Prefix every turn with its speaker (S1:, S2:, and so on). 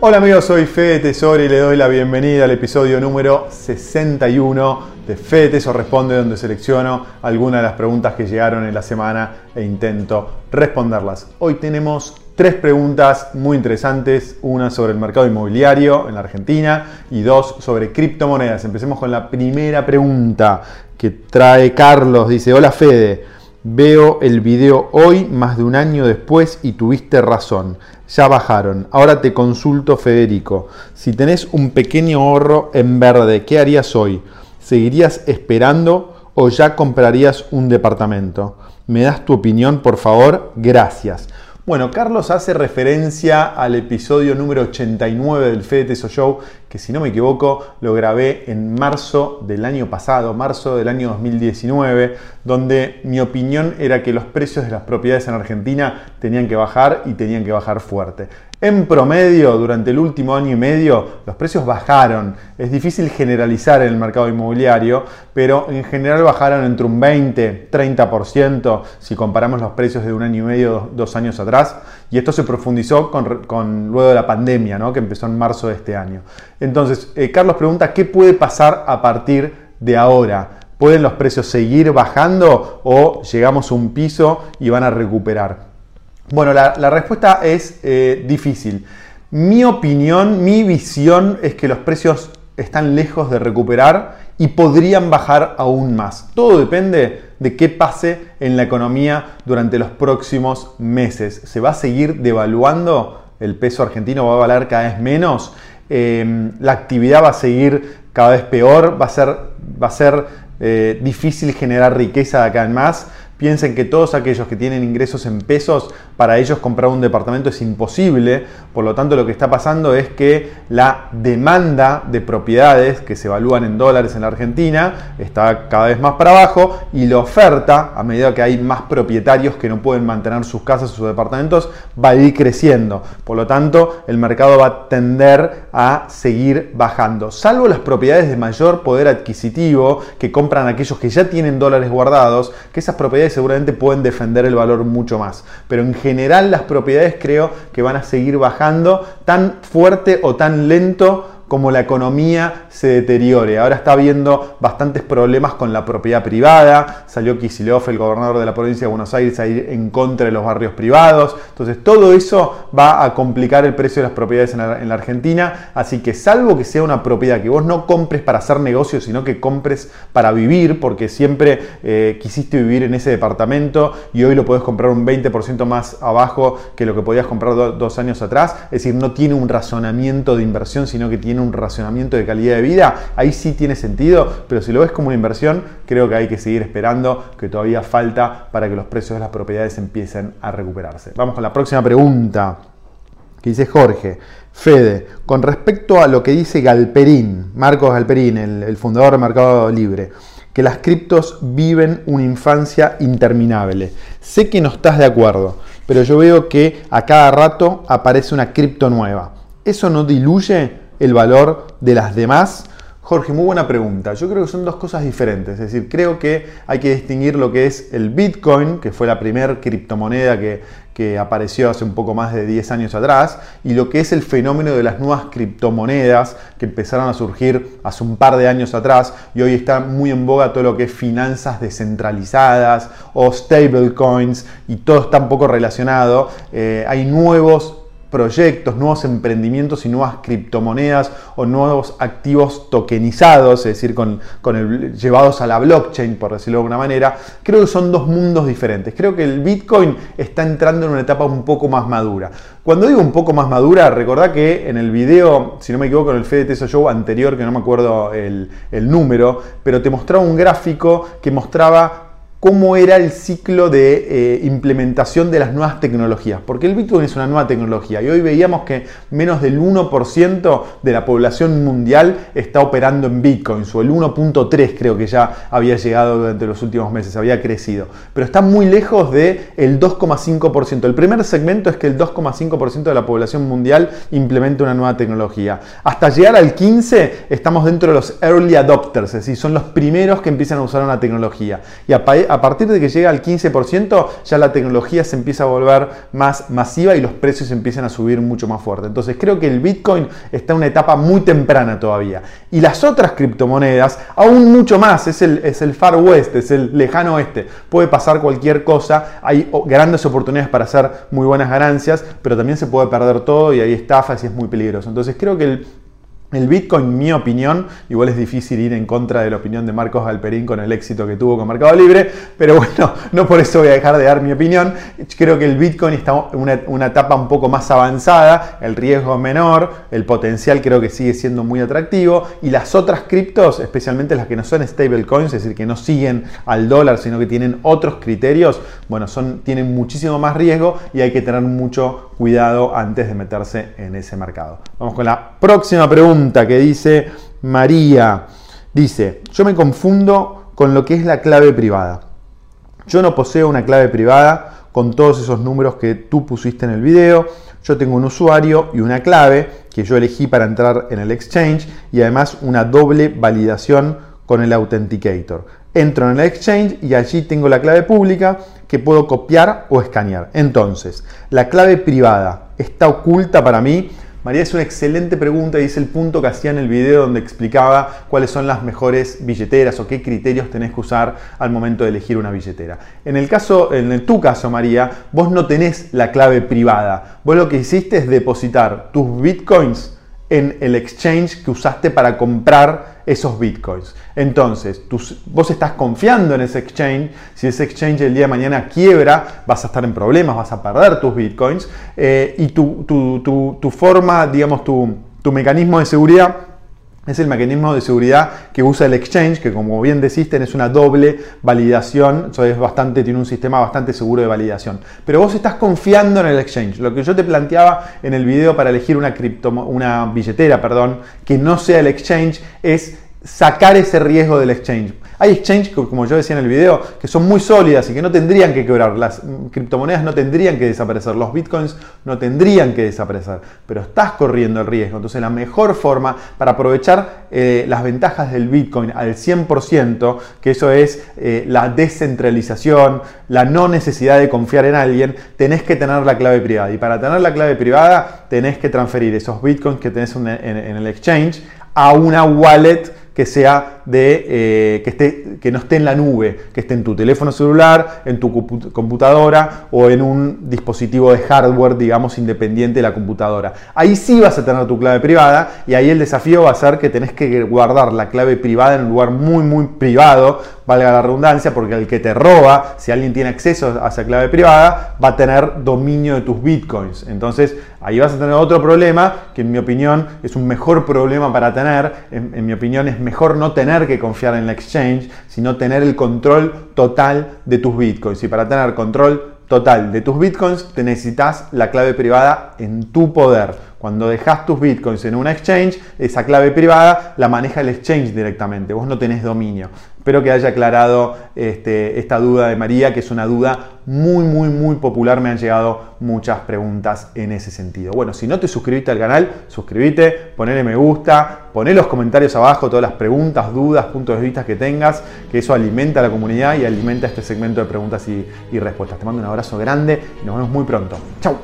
S1: Hola amigos, soy Fede Tesoro y le doy la bienvenida al episodio número 61 de Fede Tesoro Responde, donde selecciono algunas de las preguntas que llegaron en la semana e intento responderlas. Hoy tenemos tres preguntas muy interesantes, una sobre el mercado inmobiliario en la Argentina y dos sobre criptomonedas. Empecemos con la primera pregunta que trae Carlos, dice, hola Fede. Veo el video hoy, más de un año después, y tuviste razón. Ya bajaron. Ahora te consulto, Federico. Si tenés un pequeño ahorro en verde, ¿qué harías hoy? ¿Seguirías esperando o ya comprarías un departamento? ¿Me das tu opinión, por favor? Gracias. Bueno, Carlos hace referencia al episodio número 89 del Fede Teso Show, que si no me equivoco lo grabé en marzo del año pasado, marzo del año 2019, donde mi opinión era que los precios de las propiedades en Argentina tenían que bajar y tenían que bajar fuerte. En promedio, durante el último año y medio, los precios bajaron. Es difícil generalizar en el mercado inmobiliario, pero en general bajaron entre un 20, 30% si comparamos los precios de un año y medio, dos años atrás. Y esto se profundizó con, luego de la pandemia, ¿no? que empezó en marzo de este año. Entonces, eh, Carlos pregunta, ¿qué puede pasar a partir de ahora? ¿Pueden los precios seguir bajando o llegamos a un piso y van a recuperar? Bueno, la, respuesta es eh, difícil. Mi opinión, mi visión es que los precios están lejos de recuperar y podrían bajar aún más. Todo depende de qué pase en la economía durante los próximos meses. ¿Se va a seguir devaluando? ¿El peso argentino va a valer cada vez menos? Em, ¿La actividad va a seguir cada vez peor? ¿Va a ser, va a ser eh, difícil generar riqueza de acá en más? Piensen que todos aquellos que tienen ingresos en pesos, para ellos comprar un departamento es imposible. Por lo tanto, lo que está pasando es que la demanda de propiedades que se evalúan en dólares en la Argentina está cada vez más para abajo y la oferta, a medida que hay más propietarios que no pueden mantener sus casas o sus departamentos, va a ir creciendo. Por lo tanto, el mercado va a tender a seguir bajando. Salvo las propiedades de mayor poder adquisitivo que compran aquellos que ya tienen dólares guardados, que esas propiedades seguramente pueden defender el valor mucho más. Pero en general las propiedades creo que van a seguir bajando tan fuerte o tan lento como la economía se deteriore. Ahora está habiendo bastantes problemas con la propiedad privada. Salió Kicillof, el gobernador de la provincia de Buenos Aires, a ir en contra de los barrios privados. Entonces todo eso va a complicar el precio de las propiedades en la, Argentina. Así que salvo que sea una propiedad que vos no compres para hacer negocios, sino que compres para vivir, porque siempre eh, quisiste vivir en ese departamento y hoy lo podés comprar un 20% más abajo que lo que podías comprar dos años atrás. Es decir, no tiene un razonamiento de inversión, sino que tiene un racionamiento de calidad de vida, ahí sí tiene sentido, pero si lo ves como una inversión, creo que hay que seguir esperando, que todavía falta para que los precios de las propiedades empiecen a recuperarse. Vamos con la próxima pregunta, que dice Jorge. Fede, con respecto a lo que dice Galperín, Marcos Galperín, el, fundador de Mercado Libre, que las criptos viven una infancia interminable. Sé que no estás de acuerdo, pero yo veo que a cada rato aparece una cripto nueva. ¿Eso no diluye el valor de las demás? Jorge, muy buena pregunta. Yo creo que son dos cosas diferentes. Es decir, creo que hay que distinguir lo que es el Bitcoin, que fue la primera criptomoneda que, que, apareció hace un poco más de 10 años atrás, y lo que es el fenómeno de las nuevas criptomonedas que empezaron a surgir hace un par de años atrás y hoy está muy en boga todo lo que es finanzas descentralizadas o stablecoins y todo está un poco relacionado. Eh, hay nuevos proyectos, nuevos emprendimientos y nuevas criptomonedas o nuevos activos tokenizados, es decir, con, el, llevados a la blockchain, por decirlo de alguna manera, creo que son dos mundos diferentes. Creo que el Bitcoin está entrando en una etapa un poco más madura. Cuando digo un poco más madura, recordá que en el video, si no me equivoco, en el Fede Teso Show anterior, que no me acuerdo el, el número, pero te mostraba un gráfico que mostraba cómo era el ciclo de eh, implementación de las nuevas tecnologías, porque el Bitcoin es una nueva tecnología y hoy veíamos que menos del 1% de la población mundial está operando en Bitcoin, o el 1.3 creo que ya había llegado durante los últimos meses, había crecido, pero está muy lejos del el 2,5%. El primer segmento es que el 2,5% de la población mundial implemente una nueva tecnología. Hasta llegar al 15 estamos dentro de los early adopters, es decir, son los primeros que empiezan a usar una tecnología. Y a a partir de que llega al 15%, ya la tecnología se empieza a volver más masiva y los precios empiezan a subir mucho más fuerte. Entonces creo que el Bitcoin está en una etapa muy temprana todavía. Y las otras criptomonedas, aún mucho más, es el, es el Far West, es el lejano oeste. Puede pasar cualquier cosa, hay grandes oportunidades para hacer muy buenas ganancias, pero también se puede perder todo y hay estafas y es muy peligroso. Entonces creo que el el Bitcoin, mi opinión, igual es difícil ir en contra de la opinión de Marcos Galperín con el éxito que tuvo con Mercado Libre, pero bueno, no por eso voy a dejar de dar mi opinión. Creo que el Bitcoin está en una, etapa un poco más avanzada, el riesgo es menor, el potencial creo que sigue siendo muy atractivo y las otras criptos, especialmente las que no son stablecoins, es decir, que no siguen al dólar, sino que tienen otros criterios, bueno, son, tienen muchísimo más riesgo y hay que tener mucho cuidado antes de meterse en ese mercado. Vamos con la próxima pregunta que dice María. Dice, yo me confundo con lo que es la clave privada. Yo no poseo una clave privada con todos esos números que tú pusiste en el video. Yo tengo un usuario y una clave que yo elegí para entrar en el exchange y además una doble validación con el Authenticator. Entro en el exchange y allí tengo la clave pública que puedo copiar o escanear. Entonces, la clave privada está oculta para mí. María es una excelente pregunta y es el punto que hacía en el video donde explicaba cuáles son las mejores billeteras o qué criterios tenés que usar al momento de elegir una billetera. En el caso, en tu caso, María, vos no tenés la clave privada. Vos lo que hiciste es depositar tus bitcoins en el exchange que usaste para comprar esos bitcoins. Entonces, vos estás confiando en ese exchange. Si ese exchange el día de mañana quiebra, vas a estar en problemas, vas a perder tus bitcoins. Eh, y tu, tu, forma, digamos, tu, tu mecanismo de seguridad es el mecanismo de seguridad que usa el exchange, que como bien decís, es una doble validación, es bastante, tiene un sistema bastante seguro de validación. Pero vos estás confiando en el exchange. Lo que yo te planteaba en el video para elegir una, cripto, una billetera perdón, que no sea el exchange es sacar ese riesgo del exchange. Hay exchanges, como yo decía en el video, que son muy sólidas y que no tendrían que quebrar. Las criptomonedas no tendrían que desaparecer, los bitcoins no tendrían que desaparecer, pero estás corriendo el riesgo. Entonces la mejor forma para aprovechar eh, las ventajas del bitcoin al 100%, que eso es eh, la descentralización, la no necesidad de confiar en alguien, tenés que tener la clave privada. Y para tener la clave privada, tenés que transferir esos bitcoins que tenés en el exchange a una wallet que sea de eh, que, esté, que no esté en la nube, que esté en tu teléfono celular, en tu computadora o en un dispositivo de hardware, digamos, independiente de la computadora. Ahí sí vas a tener tu clave privada y ahí el desafío va a ser que tenés que guardar la clave privada en un lugar muy, muy privado, valga la redundancia, porque el que te roba, si alguien tiene acceso a esa clave privada, va a tener dominio de tus bitcoins. Entonces, ahí vas a tener otro problema, que en mi opinión es un mejor problema para tener. En, en mi opinión es mejor no tener que confiar en la exchange, sino tener el control total de tus bitcoins. Y para tener control total de tus bitcoins, te necesitas la clave privada en tu poder. Cuando dejas tus bitcoins en una exchange, esa clave privada la maneja el exchange directamente, vos no tenés dominio. Espero que haya aclarado este, esta duda de María, que es una duda muy, muy, muy popular. Me han llegado muchas preguntas en ese sentido. Bueno, si no te suscribiste al canal, suscríbete, ponele me gusta, poné los comentarios abajo todas las preguntas, dudas, puntos de vista que tengas, que eso alimenta a la comunidad y alimenta este segmento de preguntas y, y respuestas. Te mando un abrazo grande y nos vemos muy pronto. Chau.